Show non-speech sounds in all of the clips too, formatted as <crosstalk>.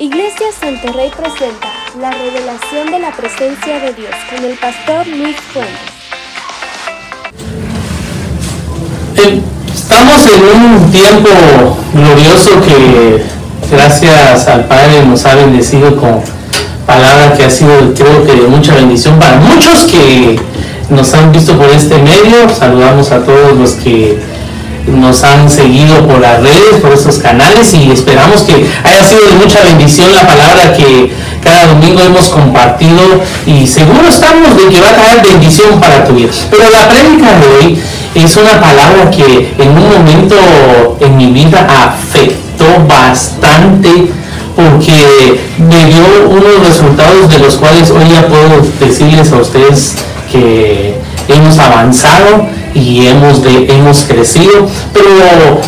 Iglesia Santo Rey presenta la revelación de la presencia de Dios con el pastor Luis Fuentes. Estamos en un tiempo glorioso que gracias al Padre nos ha bendecido con palabra que ha sido creo que de mucha bendición para muchos que nos han visto por este medio. Saludamos a todos los que nos han seguido por las redes, por estos canales y esperamos que haya sido de mucha bendición la palabra que cada domingo hemos compartido y seguro estamos de que va a traer bendición para tu vida. Pero la prédica de hoy es una palabra que en un momento en mi vida afectó bastante porque me dio unos resultados de los cuales hoy ya puedo decirles a ustedes que hemos avanzado y hemos, de, hemos crecido, pero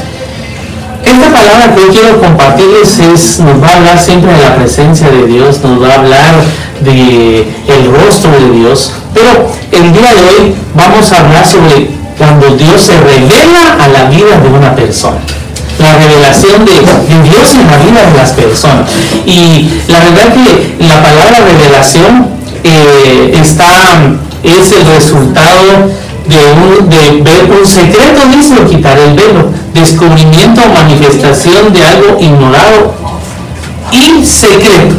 esta palabra que hoy quiero compartirles es, nos va a hablar siempre de la presencia de Dios, nos va a hablar de rostro de Dios, pero el día de hoy vamos a hablar sobre cuando Dios se revela a la vida de una persona. La revelación de, de Dios en la vida de las personas. Y la verdad que la palabra revelación eh, está, es el resultado de, un, de ver un secreto, dice, quitar el velo, descubrimiento o manifestación de algo ignorado y secreto.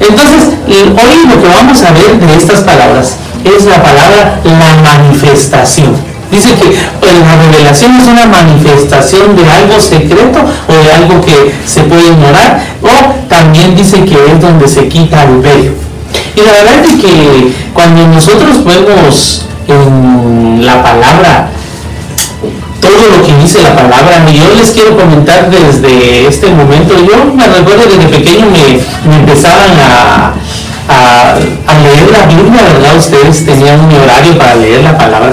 Entonces, hoy lo que vamos a ver de estas palabras es la palabra la manifestación. Dice que la revelación es una manifestación de algo secreto o de algo que se puede ignorar, o también dice que es donde se quita el velo. Y la verdad es que cuando nosotros vemos en la palabra todo lo que dice la palabra, yo les quiero comentar desde este momento, yo me recuerdo desde pequeño me, me empezaban a, a, a leer la Biblia, ¿verdad? Ustedes tenían un horario para leer la palabra.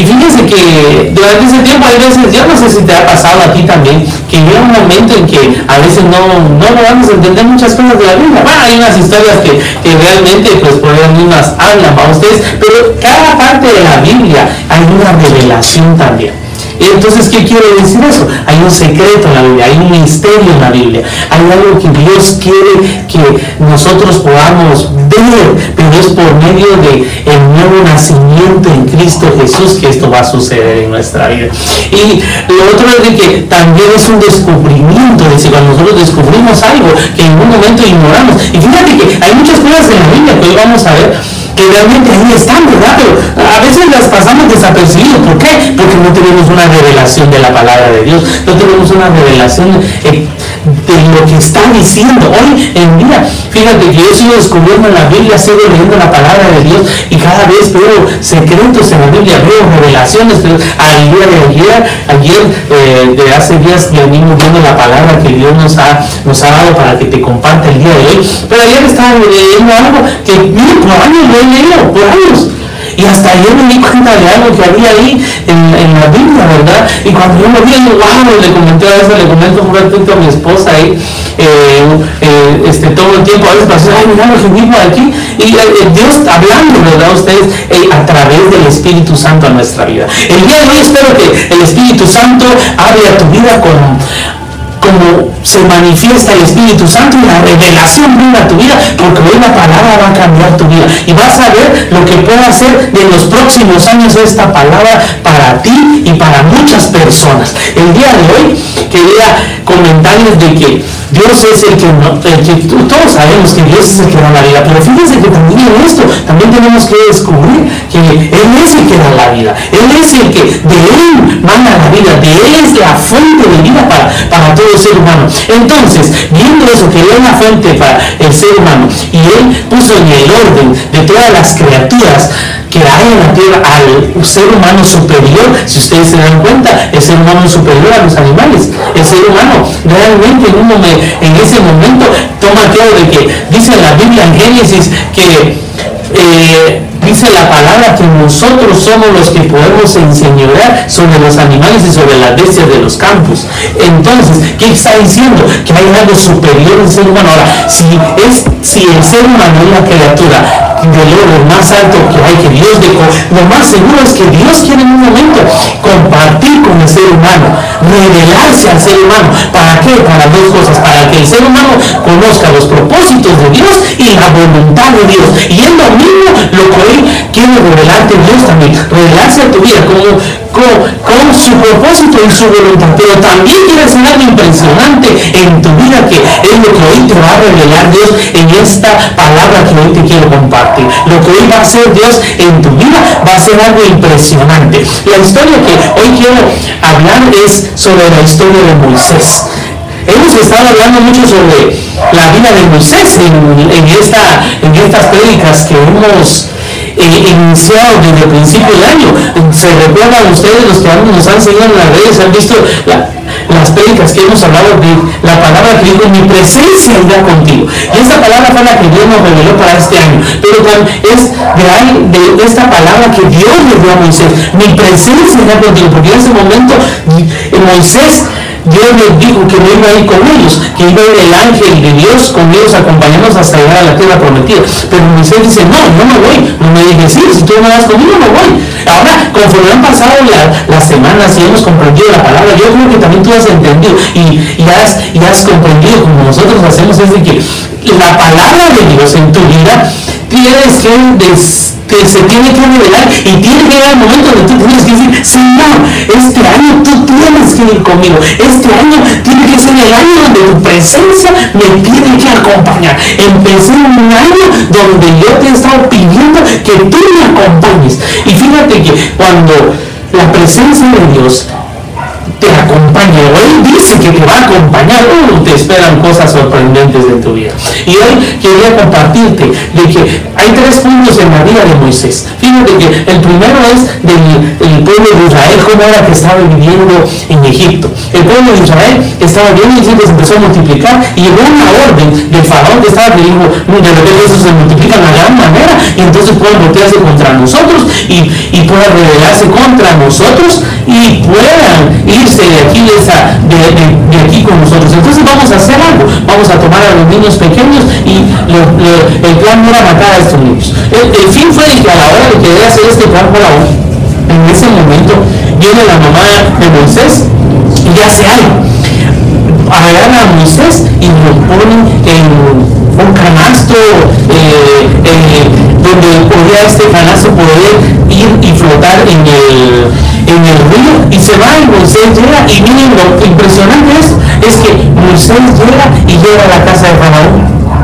Y fíjense que durante ese tiempo hay veces, yo no sé si te ha pasado a ti también, que llega un momento en que a veces no, no vamos a entender muchas cosas de la Biblia. Bueno, hay unas historias que, que realmente pues por ellas mismas hablan para ustedes, pero cada parte de la Biblia hay una revelación también. Entonces, ¿qué quiere decir eso? Hay un secreto en la Biblia, hay un misterio en la Biblia, hay algo que Dios quiere que nosotros podamos ver, pero es por medio de el nuevo nacimiento en Cristo Jesús que esto va a suceder en nuestra vida. Y lo otro es de que también es un descubrimiento, es decir, cuando nosotros descubrimos algo que en un momento ignoramos. Y fíjate que hay muchas cosas en la Biblia que hoy vamos a ver que realmente ahí están, ¿verdad? Pero a veces las pasamos desapercibidos. ¿Por qué? Porque no tenemos una revelación de la palabra de Dios, no tenemos una revelación de lo que está diciendo hoy en día. Fíjate que yo sigo descubriendo en la Biblia, sigo leyendo la palabra de Dios y cada vez veo secretos en la Biblia, veo revelaciones. Al día de ayer, ayer eh, de hace días venimos viendo la palabra que Dios nos ha, nos ha dado para que te comparte el día de hoy. Pero ayer estaba leyendo algo que mire, por años lo he leído, por años. Y hasta yo me di cuenta de algo que había ahí en, la Biblia, ¿verdad? Y cuando yo lo vi, wow, le comenté a eso, le comento un ratito a mi esposa ahí, eh, eh, este, todo el tiempo, a veces pasó, ay, mira lo que vivo aquí. Y eh, Dios hablando, ¿verdad? Ustedes, a través del Espíritu Santo a nuestra vida. El día de hoy espero que el Espíritu Santo hable a tu vida con como se manifiesta el Espíritu Santo y la revelación viva tu vida, porque hoy la palabra va a cambiar tu vida y vas a ver lo que puede hacer de los próximos años esta palabra para ti y para muchas personas. El día de hoy quería comentarles de que Dios es el que, todos sabemos que Dios es el que da la vida, pero fíjense que también en esto también tenemos que descubrir que Él es el que da la vida, Él es el que de Él manda la vida, de Él es la fuente de vida para, para todo ser humano. Entonces, viendo eso, que Él es la fuente para el ser humano y Él puso en el orden de todas las criaturas, que hay en la tierra al ser humano superior, si ustedes se dan cuenta, el ser humano superior a los animales. El ser humano realmente en, un momento, en ese momento toma claro de que dice la Biblia en Génesis que eh, dice la palabra que nosotros somos los que podemos enseñorear sobre los animales y sobre las bestias de los campos. Entonces, ¿qué está diciendo? Que hay algo superior al ser humano. Ahora, si, es, si el ser humano es la criatura de lo más alto que hay que Dios dejó, lo más seguro es que Dios quiere en un momento compartir con el ser humano, revelarse al ser humano. ¿Para qué? Para dos cosas. Para que el ser humano conozca los propósitos de Dios y la voluntad de Dios. Y es lo mismo lo que hoy quiere revelarte Dios también. Revelarse a tu vida como con, su propósito y su voluntad, pero también hacer algo impresionante en tu vida que es lo que hoy te va a revelar Dios en esta palabra que hoy te quiero compartir. Lo que hoy va a hacer Dios en tu vida va a ser algo impresionante. La historia que hoy quiero hablar es sobre la historia de Moisés. Hemos estado hablando mucho sobre la vida de Moisés en, esta, en estas prédicas que hemos eh, iniciado desde el principio del año. Se recuerdan ustedes, los que nos han seguido en las redes, han visto las prédicas que hemos hablado de la palabra que dijo, mi presencia irá contigo. Y esta palabra fue la que Dios nos reveló para este año. Pero es de, de esta palabra que Dios le dio a Moisés, mi presencia irá contigo. Porque en ese momento Moisés Dios les dijo que no iba a ir con ellos, que iba a ir el ángel de Dios con ellos acompañándonos hasta llegar a la tierra prometida. Pero Moisés dice, no, no me voy, no me dices, sí, si tú no vas conmigo, no voy. Ahora, conforme han pasado las semanas y hemos comprendido la palabra, yo creo que también tú has entendido y, has, y has comprendido como nosotros hacemos es de que la palabra de Dios en tu vida tienes que que se tiene que revelar y tiene que llegar el momento donde tú tienes que decir, Señor, este año tú tienes que ir conmigo, este año tiene que ser el año donde tu presencia me tiene que acompañar. Empecé un año donde yo te he estado pidiendo que tú me acompañes. Y fíjate que cuando la presencia de Dios te acompaña, o Él dice que te va a acompañar, uh, te esperan cosas sorprendentes en tu vida. Y hoy quería compartirte de que hay tres puntos en la vida de Moisés. Fíjate que el primero es del pueblo de Israel, cómo era que estaba viviendo en Egipto. El pueblo de Israel estaba bien y se empezó a multiplicar y llegó una orden del faraón que estaba que dijo, de repente eso se multiplica de gran manera y entonces pueden voltearse contra nosotros y, y puedan rebelarse contra nosotros y puedan ir de aquí, de, aquí con nosotros. Entonces vamos a hacer algo. Vamos a tomar a los niños pequeños y el plan era matar a estos niños. El, fin fue de querer hacer este plan aún en ese momento viene la mamá de Moisés y hace algo. Agarran a Moisés y lo ponen en un canasto eh, eh, donde podía este canasto poder ir y flotar en el en el río y se va y Moisés llega y miren lo impresionante es, es que Moisés llega y llega a la casa de Faraón.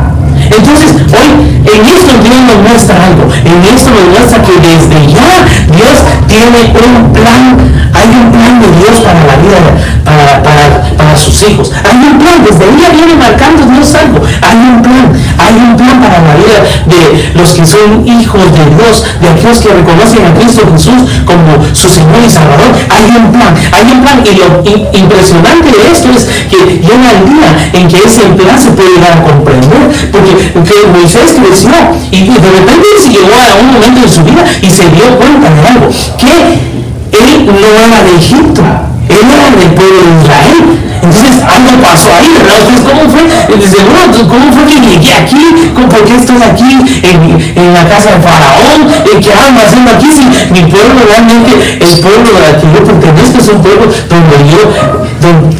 Entonces, hoy en esto Dios nos muestra algo. En esto nos muestra que desde ya Dios tiene un plan. Hay un plan de Dios para la vida, para, para, sus hijos. Hay un plan. Desde ya viene marcando Dios algo. Hay un plan. Hay un plan para la vida de los que son hijos de Dios, de aquellos que reconocen a Cristo Jesús como su Señor y Salvador. Hay un plan. Hay un plan. Y lo impresionante de esto es que llega el día en que ese plan se puede llegar a comprender. Porque que Moisés creció y, de repente se llegó a un momento en su vida y se dio cuenta de algo, que él no era de Egipto, él era del pueblo de Israel. Entonces <laughs> algo pasó ahí, ¿verdad? Entonces, ¿cómo fue? Desde ¿cómo fue que llegué aquí? ¿Por qué estoy aquí en, la casa de Faraón? ¿Qué ando haciendo aquí? Si mi pueblo realmente, el pueblo al que yo pertenezco es un pueblo donde yo,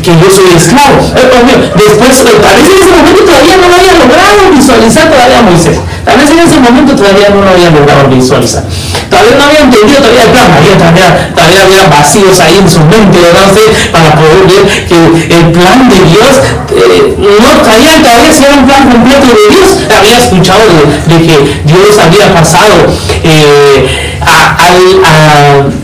que yo soy esclavo. Eh, después, eh, tal vez en ese momento todavía no lo había logrado visualizar todavía Moisés. Tal vez en ese momento todavía no lo había logrado visualizar. No había entendido todavía el plan, todavía, todavía había vacíos ahí en su mente, ¿verdad? para poder ver que el plan de Dios, eh, no todavía, todavía si era un plan completo de Dios. Había escuchado de, que Dios había pasado eh,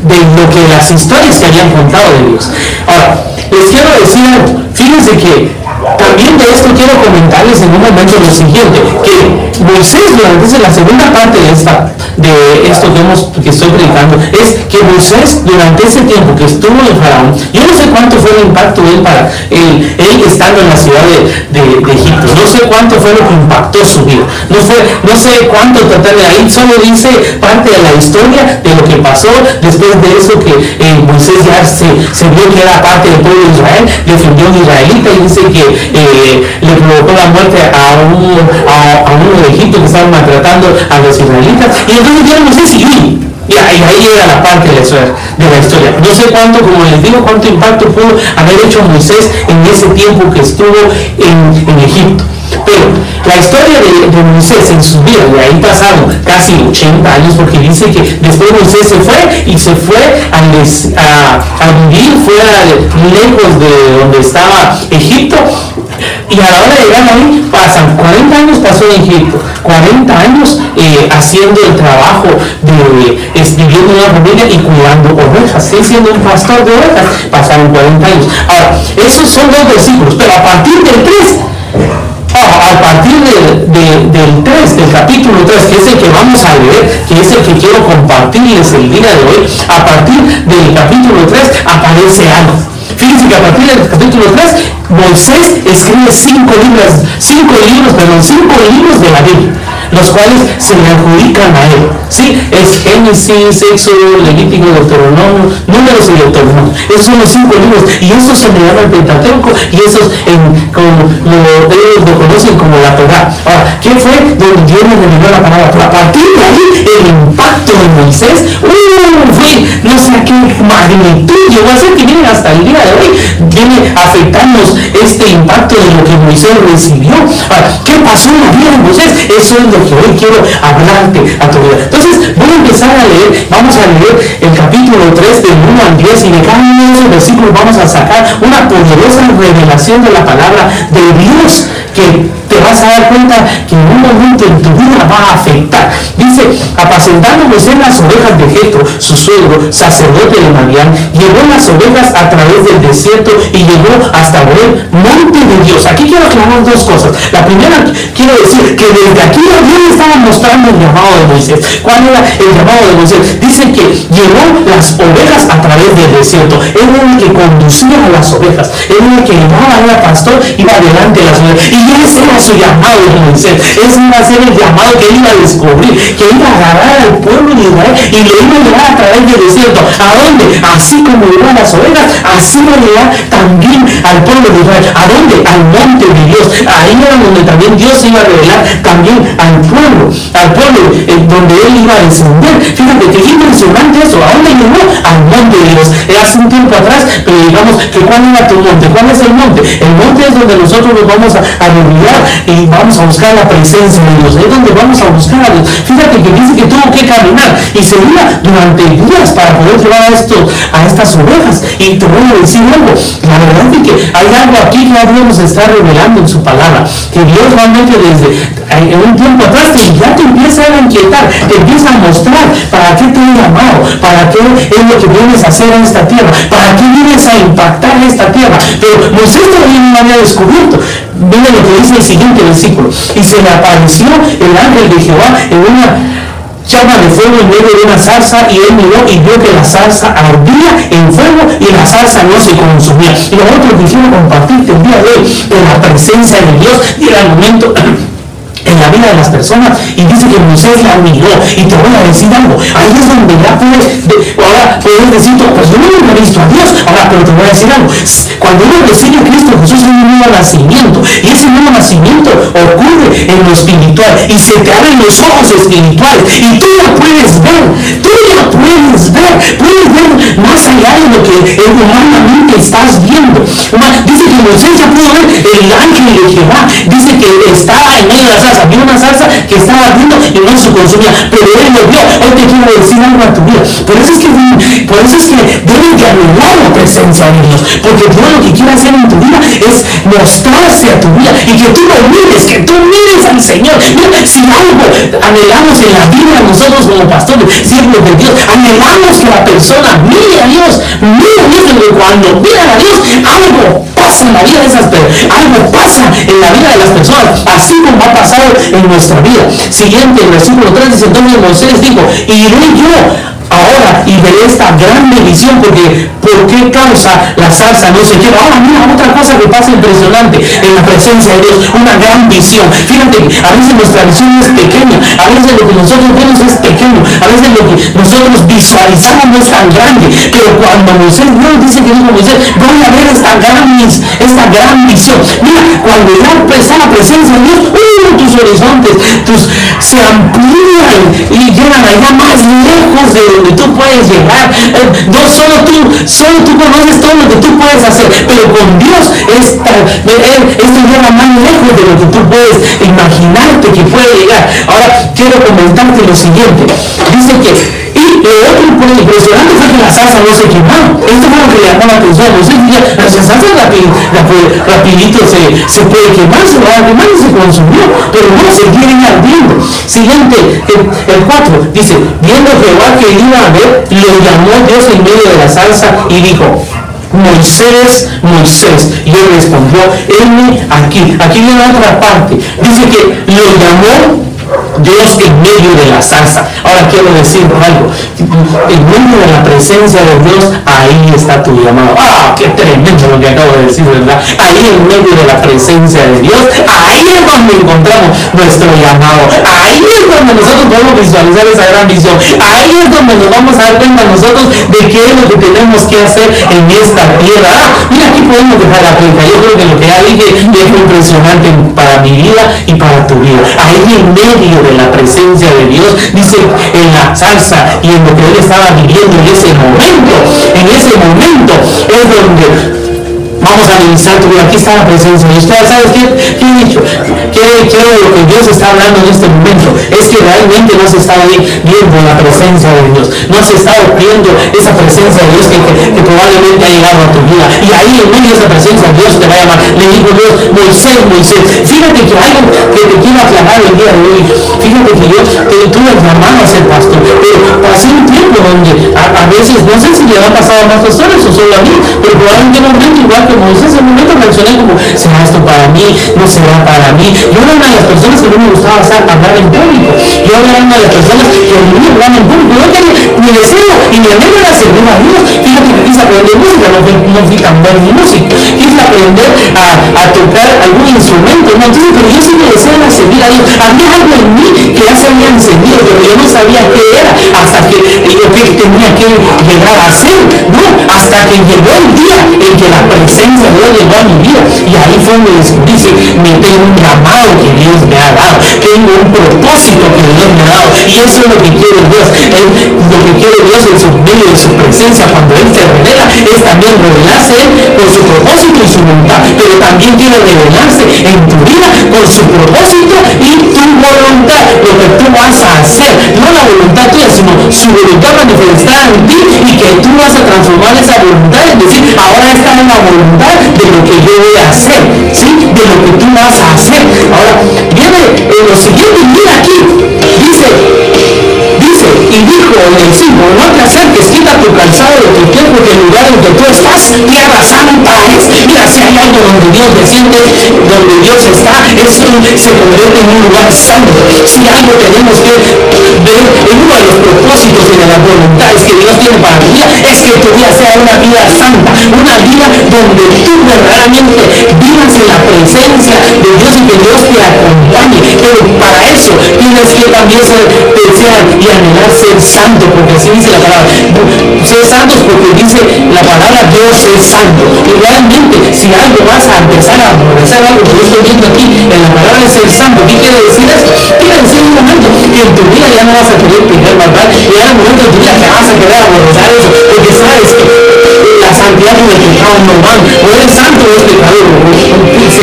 de lo que las historias que habían contado de Dios. Ahora, les quiero decir fíjense que también de esto quiero comentarles en un momento lo siguiente, que Moisés durante la segunda parte de esta de esto que, hemos, que estoy predicando es que Moisés durante ese tiempo que estuvo en Faraón, yo no sé cuánto fue el impacto de él para él, él estando en la ciudad de, Egipto, no sé cuánto fue lo que impactó su vida, no, fue, no sé cuánto tratar de ahí, solo dice parte de la historia de lo que pasó después de eso que eh, Moisés ya se, se, vio que era parte del pueblo de Israel, defendió a un israelita y dice que eh, le provocó la muerte a, un, a, uno de Egipto que estaba maltratando a los israelitas y entonces ya Moisés y, y ahí llega la parte de la, historia. No sé cuánto, como les digo, cuánto impacto pudo haber hecho Moisés en ese tiempo que estuvo en, en Egipto. Pero la historia de, Moisés en su vida, de ahí pasaron casi 80 años, porque dice que después Moisés se fue y se fue a, vivir fuera, lejos de donde estaba Egipto. Y a la hora de llegar ahí, pasan 40 años pasó en Egipto, 40 años eh, haciendo el trabajo de viviendo una familia y cuidando ovejas, siendo un pastor de ovejas, pasaron 40 años. Ahora, esos son dos versículos, pero a partir del 3 a partir del 3, del capítulo 3, que es el que vamos a leer, que es el que quiero compartirles el día de hoy, a partir del capítulo 3 aparece algo. Que a partir del capítulo 3, Moisés escribe cinco libros, cinco libros, perdón, cinco libros de la Biblia los cuales se le adjudican a él. ¿sí? Es Génesis, Éxodo, Levítico, Deuteronomio, Números y Deuteronomio. Esos son los cinco libros. Y eso se le llama el Pentateuco y esos en, lo, ellos lo conocen como la Torah. Ahora, ¿qué fue donde Dios le reveló la palabra? a partir de ahí, el impacto de Moisés, ¡uh! fue no sé qué magnitud llegó a ser que viene hasta el día de hoy, viene afectarnos este impacto de lo que Moisés recibió. ¿qué pasó en la vida de Moisés? Eso es lo que hoy quiero hablarte a tu vida. Entonces, voy a empezar a leer, vamos a leer el capítulo 3 del 1 al 10 y de cada uno de esos versículos vamos a sacar una poderosa revelación de la palabra de Dios que vas a dar cuenta que en un momento en tu vida va a afectar. Dice, apacentándose en las ovejas de Jetro, su suegro, sacerdote de Marián, llevó las ovejas a través del desierto y llegó hasta el monte de Dios. Aquí quiero aclarar dos cosas. La primera, quiero decir que desde aquí Dios estaba mostrando el llamado de Moisés. ¿Cuál era el llamado de Moisés? Dice que llevó las ovejas a través del desierto. Era el que conducía a las ovejas. Era el que llevaba, era pastor, iba adelante de las ovejas. Y ese era su llamado de Moisés. Ese iba a ser el llamado que iba a descubrir, que iba a agarrar al pueblo de Israel y lo iba a llevar a través del desierto. ¿A dónde? Así como llevó a las ovejas, así va a llevar también al pueblo de Israel. ¿A dónde? Al monte de Dios. Ahí era donde también Dios iba a revelar también al pueblo, al pueblo eh, donde él iba a descender. Fíjate que es impresionante eso. ¿A dónde llegó? Al monte de Dios. hace un tiempo atrás, pero digamos que cuál era tu monte, cuál es el monte. El monte es donde nosotros nos vamos a, a y vamos a buscar la presencia de Dios. Es donde vamos a buscar a Dios. Fíjate que dice que tuvo que caminar y se iba durante días para poder llevar a, esto, a estas ovejas. Y te voy a decir algo. La verdad es que hay algo aquí que Dios nos está revelando en su palabra. Que Dios realmente desde en un tiempo atrás ya te empieza a inquietar, te empieza a mostrar para qué te he llamado, para qué es lo que vienes a hacer en esta tierra, para qué vienes a impactar esta tierra. Pero todavía no había descubierto. Mira lo que dice el siguiente versículo. Y se le apareció el ángel de Jehová en una llama de fuego en medio de una zarza y él miró y vio que la zarza ardía en fuego y la zarza no se consumía. Y que quiero compartirte el día de hoy, en la presencia de Dios y el momento en la vida de las personas. Y dice que Moisés la miró y te voy a decir algo. Ahí es donde ya puedes ahora puedes decir pues yo no he visto a Dios. Ahora pero te voy a decir algo. Cuando uno recibe a Cristo Jesús es un nuevo nacimiento. Y ese nuevo nacimiento ocurre en lo espiritual. Y se te abren los ojos espirituales. Y tú ya puedes ver. Tú ya puedes puedes ver más allá de lo que humanamente estás viendo dice que Moisés ya pudo ver el ángel de Jehová dice que estaba en medio de la salsa, vio una salsa que estaba ardiendo y no se consumía, pero él lo vio. Hoy te quiero decir algo a tu vida. Por eso es que, por eso es que debes de anhelar la presencia de Dios, porque Dios lo que quiere hacer en tu vida es mostrarse a tu vida y que tú lo mires, que tú mires al Señor. Mira, si algo anhelamos en la vida nosotros como pastores, siervos de Dios, anhelamos que la persona mire a Dios, mire a Dios, cuando mira a Dios, algo pasa en la vida de esas personas, algo pasa en la vida de las personas, así como ha pasado en nuestra vida. Siguiente, el versículo 3 dice, entonces Moisés dijo, iré yo ahora y veré esta gran bendición porque ¿por qué causa la salsa no se quema? Ahora mira otra cosa que pasa impresionante en la presencia de Dios, una gran visión. Fíjate, a veces nuestra visión es pequeña, a veces lo que nosotros vemos es pequeño, a veces lo que nosotros visualizamos no es tan grande, pero cuando Moisés, Dios dice que dijo Moisés, voy a ver esta gran, esta gran visión. Mira, cuando ya está la presencia de Dios, ¡uh! tus horizontes tus, se amplían y llegan allá más lejos de donde tú puedes llegar. Eh, no solo tú, solo tú conoces todo lo que tú puedes hacer, pero con Dios esta, esto llega más lejos de lo que tú puedes imaginarte que puede llegar. Ahora quiero comentarte lo siguiente. Dice que lo otro impresionante fue que la salsa no se quemó. Esto fue lo que llamó la atención. la salsa rapidito se, se puede quemar, se va a quemar y se consumió. Pero no, se quieren ardiendo. Siguiente, el 4, dice, viendo Jehová que iba a ver, lo llamó Dios en medio de la salsa y dijo, Moisés, Moisés. Y él respondió, él aquí. Aquí viene otra parte. Dice que lo llamó Dios en medio de la salsa. Ahora quiero decir algo. En medio de la presencia de Dios, ahí está tu llamado. ¡Ah, qué tremendo lo que acabo de decir, verdad! Ahí en medio de la presencia de Dios, ahí es donde encontramos nuestro llamado. Ahí es donde nosotros podemos visualizar esa gran visión. Ahí es donde nos vamos a dar cuenta nosotros de qué es lo que tenemos que hacer en esta tierra. Ah, mira, aquí podemos dejar la cuenta. Yo creo que lo que ya dije es impresionante para mi vida y para tu vida. Ahí en medio de la presencia de Dios, dice en la salsa y en lo que él estaba viviendo en ese momento, en ese momento es donde Vamos a analizar tu vida. Aquí está la presencia de Dios. ¿Sabes qué? ¿Qué he dicho? ¿Qué, ¿Qué que Dios está hablando en este momento? Es que realmente no se está viendo la presencia de Dios. No se está viendo esa presencia de Dios que, probablemente ha llegado a tu vida. Y ahí en medio de esa presencia Dios te va a llamar. Le dijo Dios, Moisés, Moisés. Fíjate que algo que te quiero aclarar el día de hoy. Fíjate que yo te, tuve llamado a ser pastor. Pero pasé un tiempo donde a, veces, no sé si le ha pasado a más pastores o solo a mí, pero probablemente en un momento igual que Moisés en un momento reaccioné como, ¿será esto para mí? ¿No será para mí? Yo era una de las personas que no me gustaba hablar en público. Yo era una de las personas que no me hablar en público. Yo quería, mi deseo y mi anhelo era servir a Dios. Fíjate que quise aprender música, no fui, no fui tan buen músico. Aprender a, tocar algún instrumento. No, entonces, pero yo deseo era servir a Dios. Había algo en mí que ya se había encendido, pero yo no sabía qué era hasta que yo que tenía que llegar a ser. No, hasta que llegó el día en que la presencia presencia de Dios llegó a mi vida. Y ahí fue donde descubrí que me tengo un llamado que Dios me ha dado. Tengo un propósito que Dios me ha dado. Y eso es lo que quiere Dios. lo que quiere En su medio de su presencia cuando Él te revela es también revelarse con su propósito y su voluntad. Pero también quiere revelarse en tu vida con su propósito y tu voluntad. Lo que tú vas a hacer. No la voluntad tuya, sino su voluntad manifestada en ti y que tú vas a transformar esa voluntad en decir, ahora está en la voluntad de lo que yo voy a hacer, ¿sí? De lo que tú vas a hacer. Ahora, viene en lo siguiente, mira aquí, y dijo en el 5, no te acerques, quita tu calzado de tu tiempo que el lugar que tú estás, tierra santa es. Mira, si hay algo donde Dios desciende, donde Dios está, eso se convierte en un lugar santo. Si algo tenemos que ver en uno de los propósitos y de las voluntades que Dios tiene para tu vida, es que tu vida sea una vida santa, una vida donde tú verdaderamente vivas en la presencia de Dios y que Dios te acompañe. Pero para eso tienes que también ser, y anhelar ser santo, porque así dice la palabra. Ser santos porque dice la palabra Dios es santo. Y realmente, si algo vas a empezar a aborrecer algo que yo estoy viendo aquí en la palabra de ser santo, ¿qué quiere decir esto? Quiere decir un momento que en tu vida ya no vas a querer pedir maldad, y hay un momento en tu vida que vas a querer aborrecer eso, porque sabes que la santidad y el pecado no van, o eres santo o eres pecador,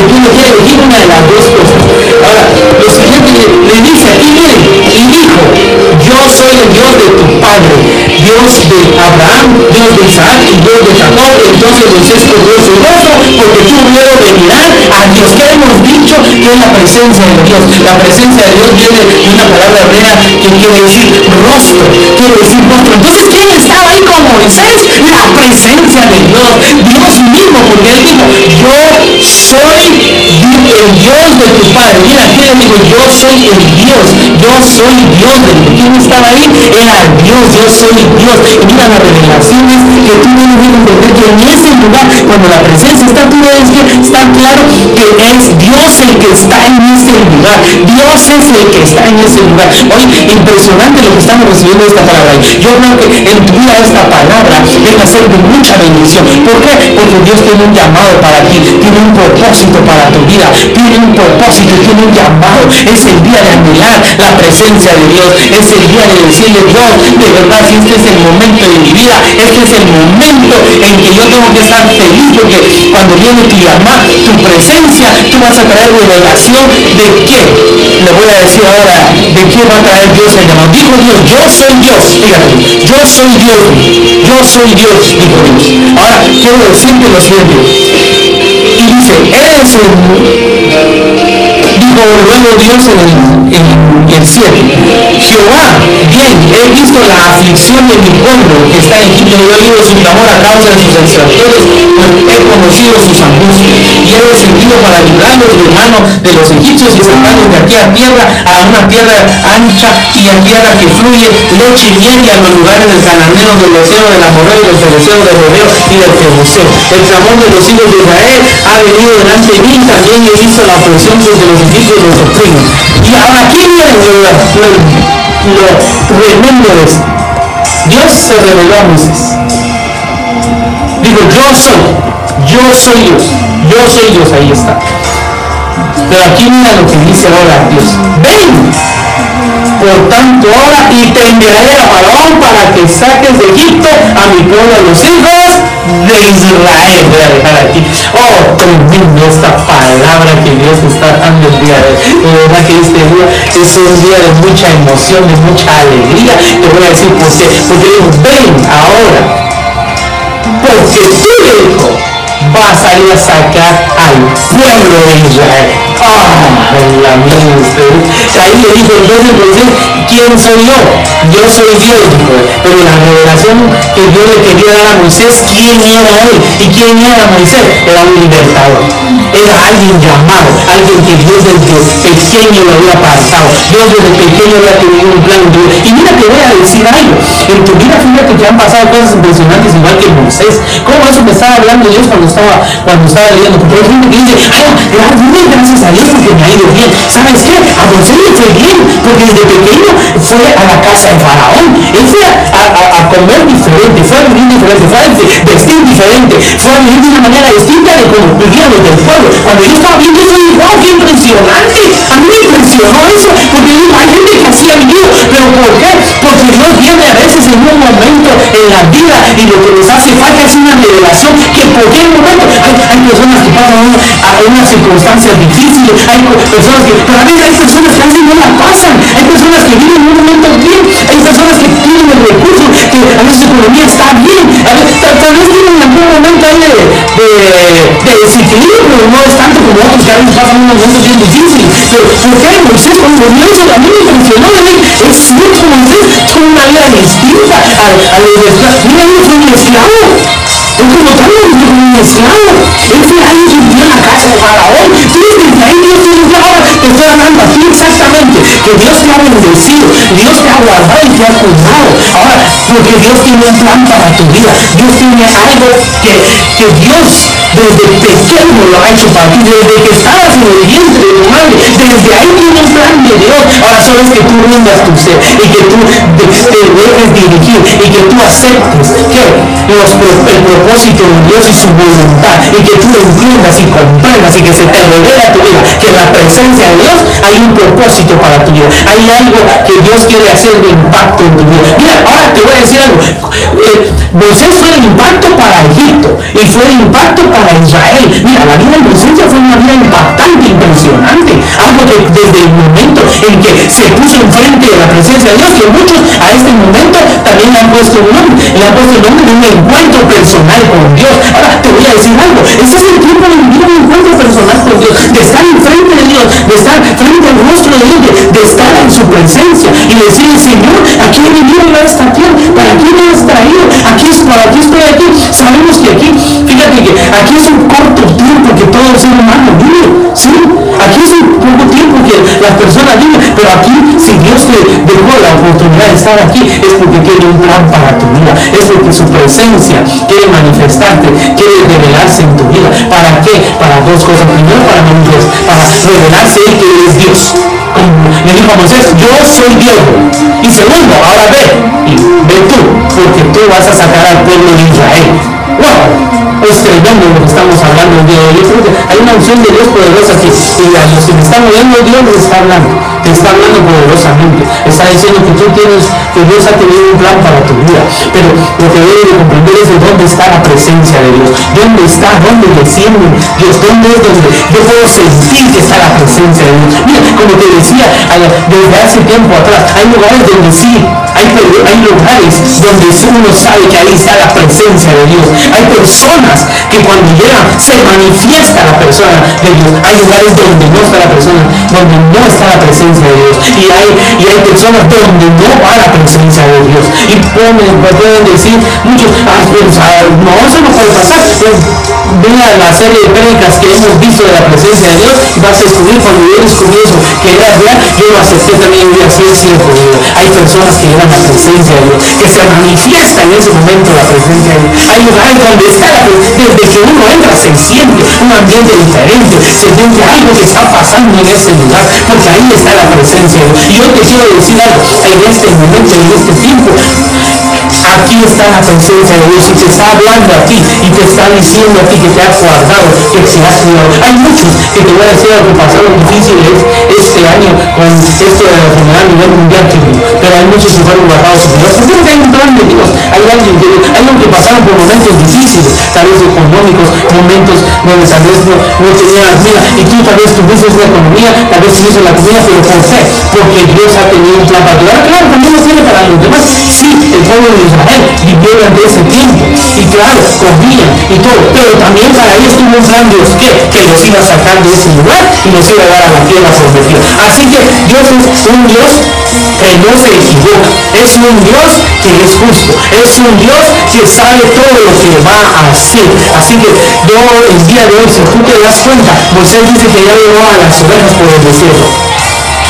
tú no quieres elegir una de las dos cosas. Ahora, soy el Dios de tu padre, Dios de Abraham, Dios de Isaac y Dios de Jacob. Entonces Moisés su brazo porque tú puedo mirar a Dios. ¿Qué hemos dicho? Que es la presencia de Dios. La presencia de Dios viene de una palabra hebrea que quiere decir rostro, quiere decir rostro. Entonces, ¿quién estaba ahí con Moisés? La presencia de Dios. Dios mismo, porque él dijo, yo soy el Dios de tu Padre. Mira, aquí le digo, soy el Dios. Yo soy Dios. ¿Quién estaba ahí? Era Dios. Yo soy Dios. Mira las revelaciones que tú tienes que entender que en ese lugar, cuando la presencia está, tú debes que está claro que es Dios el que está en ese lugar. Dios es el que está en ese lugar. Oye, impresionante lo que estamos recibiendo esta palabra. Yo creo que en tu vida esta palabra debe ser de mucha bendición. ¿Por qué? Porque Dios tiene un llamado para ti, tiene un propósito para tu vida, tiene un propósito, tiene un llamado. El día de anhelar la presencia de Dios, es el día de decirle Dios, de verdad, si este es el momento de mi vida, este es el momento en que yo tengo que estar feliz porque cuando viene tu llamado, tu presencia, tú vas a traer revelación de qué. Le voy a decir ahora de qué va a traer Dios el llamado. Dijo Dios, yo soy Dios, fíjate, yo soy Dios, yo soy Dios, dijo Dios. Ahora quiero decirte lo siguiente. Y dice, eres el Dios en el, cielo, Jehová, bien, he visto la aflicción de mi pueblo que está en Egipto, y he oído su clamor a causa de sus extranjeros, pues he conocido sus angustias, y he descendido para librarlos de mano de los egipcios y sacarlos de aquí a tierra, a una tierra ancha y a tierra que fluye leche y y a los lugares del cananeo, del océano, del amorreo, del feroceo, del rodeo y del jebuseo. El clamor de los hijos de Israel ha venido delante de mí, también he visto la opresión desde los egipcios los oprimen. Y aquí viene lo, lo, lo tremendo de esto. Dios se reveló a Moisés. Digo, yo soy, yo soy Dios, yo soy Dios, ahí está. Pero aquí mira lo que dice ahora Dios. Ven, por tanto ahora y te enviaré a Faraón para que saques de Egipto a mi pueblo, a los hijos de Israel. Voy a dejar aquí. Oh, tremendo esta palabra que Dios está dando el día de hoy. De verdad que este día es un día de mucha emoción, de mucha alegría. Te voy a decir por qué. Porque digo, ven ahora. Porque tu hijo va a salir a sacar al pueblo de Israel. Ah, la mía ustedes. Ahí le dijo entonces Moisés, ¿quién soy yo? Yo soy Dios, dijo él. Pero la revelación que Dios le quería dar a Moisés, ¿quién era él? ¿Y quién era Moisés? Era un libertador. Era alguien llamado, alguien que Dios desde pequeño lo había apartado. Dios desde pequeño había tenido un plan. Y mira, te voy a decir algo. En tu vida, fíjate que han pasado cosas impresionantes igual que Moisés. ¿Cómo eso me estaba hablando Dios cuando cuando estaba leyendo? Porque hay gente que dice, ah, gracias a Dios porque me ha ido bien. ¿Sabes qué? A Moisés le fue bien, porque desde pequeño fue a la casa de Faraón. Él fue a, comer diferente, fue a vivir diferente, fue a vestir diferente, fue a vivir de una manera distinta de como vivían los del pueblo. Cuando yo estaba viendo eso, dije, wow, qué impresionante. A mí me impresionó eso, porque hay gente pero ¿por qué? Porque Dios viene a veces en un momento en la vida y lo que les hace falta es una revelación que por qué momento hay, hay personas que pasan una, a unas circunstancias difíciles, hay personas que, pero a veces hay personas que a veces no la pasan, hay personas que viven un momento bien, hay personas que que a veces economía está bien, a veces, tal, vez tienen algún momento ahí de, de, de desequilibrio, no es tanto como otros que a veces pasan unos momentos bien difíciles. Pero ¿por qué cuando a mí me es cierto, Moisés una vida distinta a, a los Mira, fue un esclavo. Él como tal fue un esclavo. Él fue alguien que en la casa de Faraón. Ahí Dios dice, ahora Dios te ha bendecido, Dios te ha guardado y te ha cuidado. Ahora, porque Dios tiene un plan para tu vida. Dios tiene algo que, que Dios desde pequeño lo ha hecho para ti, desde que estabas en el vientre de tu madre, desde ahí tiene un plan de Dios. Ahora solo es que tú rindas tu ser y que tú te, dejes dirigir y que tú aceptes que el propósito de Dios y su voluntad y que tú entiendas y comprendas y que se te revela tu vida que la presencia de Dios hay un propósito para tu vida. Hay algo que Dios quiere hacer de impacto en tu vida. Mira, ahora te voy a decir algo. Eh, Moisés fue el impacto para Egipto y fue el impacto para Israel. Mira, la vida de Moisés fue una vida impactante, impresionante. Algo que desde el momento en que se puso enfrente de la presencia de Dios, que muchos a este momento también le han puesto un nombre, le han puesto el nombre de un encuentro personal con Dios. Ahora te voy a decir algo, ese es el tiempo de vivir un encuentro personal con Dios, de estar enfrente de Dios, de estar frente al rostro de estar en su presencia y decir, Señor, aquí he esta tierra, ¿para qué me has traído? Aquí, para aquí estoy aquí. Sabemos que aquí, fíjate que aquí es un corto tiempo que todo el ser humano vive, ¿sí? Aquí es un poco tiempo las personas viven, pero aquí, si Dios te dejó la oportunidad de estar aquí, es porque tiene un plan para tu vida, es porque su presencia quiere manifestarte, quiere revelarse en tu vida. ¿Para qué? Para dos cosas. Primero, para Dios, para revelarse que Él es Dios. Como le dijo a Moisés, yo soy Dios. Y segundo, ahora ve, y ve tú, porque tú vas a sacar al pueblo de Israel. ¡Wow! Es tremendo lo que estamos hablando el día de que hay una unción de Dios poderosa aquí. Y a los que me están oyendo, Dios les está hablando. Te está hablando poderosamente. Está diciendo que tú tienes, que Dios ha tenido un plan para tu vida. Pero lo que debes de comprender es de dónde está la presencia de Dios. ¿Dónde está? ¿Dónde desciende Dios? ¿Dónde es donde yo puedo sentir que está la presencia de Dios? Mira, como te decía, desde hace tiempo atrás, hay lugares donde sí, hay, lugares donde uno sabe que ahí está la presencia de Dios. Hay personas que cuando llegan se manifiesta la persona de Dios. Hay lugares donde no está la persona, donde no está la presencia de Dios. Y hay, y hay personas donde no va la presencia de Dios. Y pueden, decir muchos, ah, pues, ah, no, eso no puede pasar. Pues, vea la serie de prédicas que hemos visto de la presencia de Dios vas a descubrir cuando yo descubrí eso, que era real, yo lo acepté también y así es cierto. Hay personas que llevan la presencia de Dios, que se manifiesta en ese momento la presencia de Dios. Hay lugares donde está la presencia, desde que uno entra se siente un ambiente diferente, se siente algo que está pasando en ese lugar, porque ahí está la presencia de Dios. Y yo te quiero decir algo, en este momento, en este tiempo, aquí está la presencia de Dios y te está hablando a ti y te está diciendo a ti que te has guardado, que se has cuidado. Hay muchos que te voy a decir algo que pasaron difíciles este año con esto de la enfermedad a nivel mundial, pero hay muchos que fueron guardados por Dios. Porque hay un plan de Dios, hay alguien que, hay que pasaron por momentos difíciles, tal vez económicos, momentos donde tal vez no, no tenían vida y tú tal vez tuviste la economía, tal vez tuviste la comida, pero ¿por qué? Porque Dios ha tenido un plan para ti. claro, también lo tiene para los demás. Sí, el pueblo de Israel vivió durante ese tiempo. Y claro, comían y todo, pero también para ellos tuvo un plan Dios que, que los iba a sacar de ese lugar y los iba a dar a la tierra prometida. Así que Dios es un Dios que no se equivoca, es un Dios que es justo, es un Dios que sabe todo lo que va a hacer. Así que yo el día de hoy, si tú te das cuenta, Moisés dice que ya llevó a las ovejas por el desierto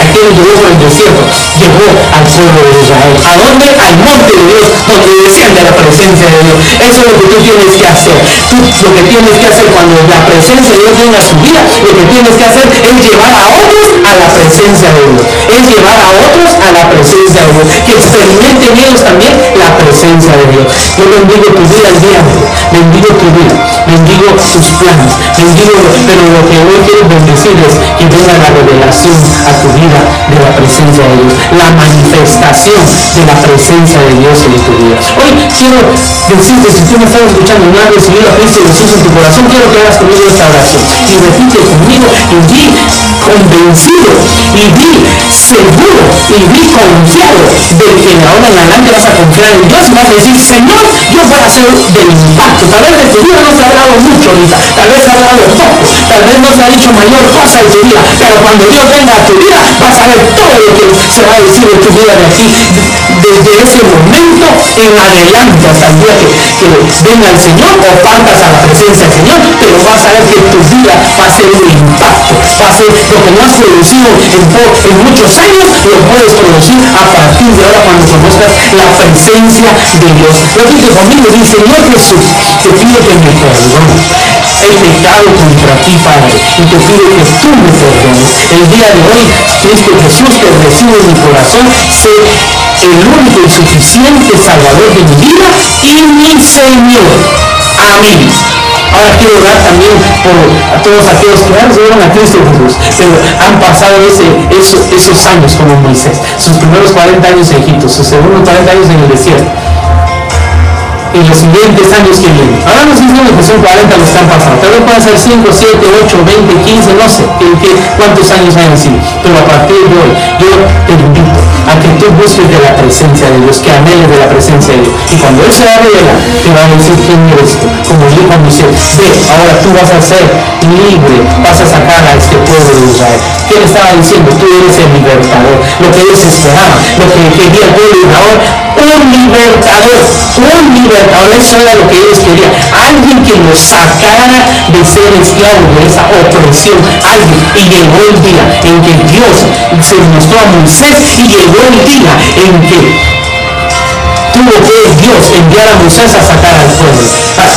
aquel llevó por el desierto, llevó al pueblo de Israel. ¿A dónde? Al monte de Dios, donde desciende la presencia de Dios. Eso es lo que tú tienes que hacer. Tú lo que tienes que hacer cuando la presencia de Dios venga a tu vida, lo que tienes que hacer es llevar a otros a la presencia de Dios. Es llevar a otros a la presencia de Dios. Que experimenten ellos también la presencia de Dios. Yo bendigo tu vida el día de hoy. Bendigo tu vida. Bendigo tus planes. Bendigo, pero lo que hoy quiero bendecir es que venga la revelación a tu vida de la presencia de Dios, la manifestación de la presencia de Dios en tu vida. Hoy quiero decirte, si tú me estás escuchando no has recibido a Cristo Jesús en tu corazón, quiero que hagas conmigo esta oración. Y repite conmigo y di convencido y di seguro y di confiado de que ahora en adelante vas a confiar en Dios y vas a decir, Señor, yo voy a hacer del impacto. Tal vez de tu vida no se ha hablado mucho ahorita, tal vez se ha hablado poco, tal vez no se ha dicho mayor cosa de tu vida, pero cuando Dios venga a tu vida, vas a ver todo lo que se va a decir de tu vida de aquí, desde ese momento en adelante hasta el día que, venga el Señor o partas a la presencia del Señor, pero vas a ver que tu vida va a ser un impacto, lo que no has producido en, muchos años, lo puedes producir a partir de ahora cuando conozcas la presencia de Dios. Repite conmigo, dice Señor Jesús, te pido que me perdones. He pecado contra ti, Padre, y te pido que tú me perdones. El día de hoy Cristo Jesús te recibe en mi corazón, sé el único y suficiente Salvador de mi vida y mi Señor. Amén. Ahora quiero orar también por todos aquellos que han recibieron a Cristo Jesús, han pasado ese, esos años como Moisés, sus primeros 40 años en Egipto, sus segundos 40 años en el desierto en los siguientes años que vienen. Ahora no sé que son 40 los que han pasado. Tal vez pueden ser 5, 7, 8, 20, 15, no sé en qué, cuántos años hayan sido. Pero a partir de hoy, yo te invito a que tú busques de la presencia de Dios, que anheles de la presencia de Dios. Y cuando Él se va a revelar, te va a decir quién eres tú. Como dijo Moisés, ve, ahora tú vas a ser libre, vas a sacar a este pueblo de Israel. ¿Quién estaba diciendo? Tú eres el libertador, lo que ellos esperaban, lo que quería el pueblo de un libertador, un libertador, eso era lo que ellos querían. Alguien que los sacara de ser esclavos de esa opresión, alguien. Y llegó el día en que Dios se mostró a Moisés y llegó el día en que tuvo que Dios enviar a Moisés a sacar al pueblo. Ah,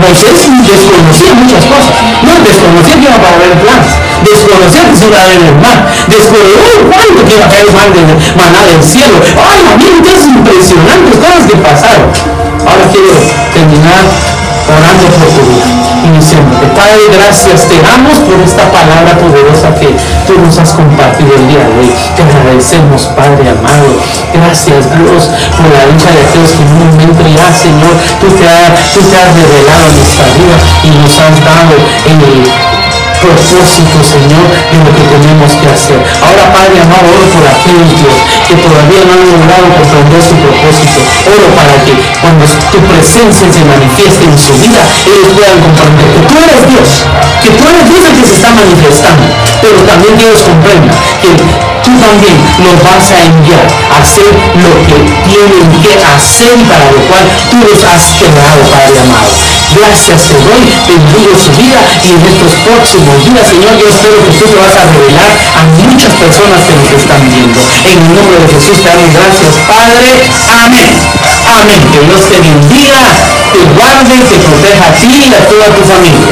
Moisés desconocía muchas cosas. No desconocía que iba a haber planes. Desconocía que se iba a ver el mar. Desconocía cuánto que iba a caer mal de maná del cielo. Ay, miren qué impresionantes cosas que pasaron. Ahora quiero terminar orando por tu vida. Iniciando. Padre, gracias te damos por esta palabra poderosa que tú nos has compartido el día de hoy. Te agradecemos, Padre amado. Gracias, Dios, por la dicha de aquellos que en un momento ya, Señor, tú te, has, tú te has revelado nuestra vida y nos has dado en el propósito, Señor, de lo que tenemos que hacer. Ahora, Padre amado, oro por aquellos que todavía no han logrado comprender su propósito. Oro para que cuando tu presencia se manifieste en su vida, ellos puedan comprender que tú eres Dios, que tú eres Dios el que se está manifestando, pero también que ellos comprendan que tú también los vas a enviar a hacer lo que tienen que hacer y para lo cual tú los has creado, Padre amado. Gracias te doy, bendigo su vida y en estos próximos días, Señor, yo espero que tú te vas a revelar a muchas personas que nos están viendo. En el nombre de Jesús te damos gracias, Padre. Amén. Amén. Que Dios te bendiga, te guarde, te proteja a ti y a toda tu familia.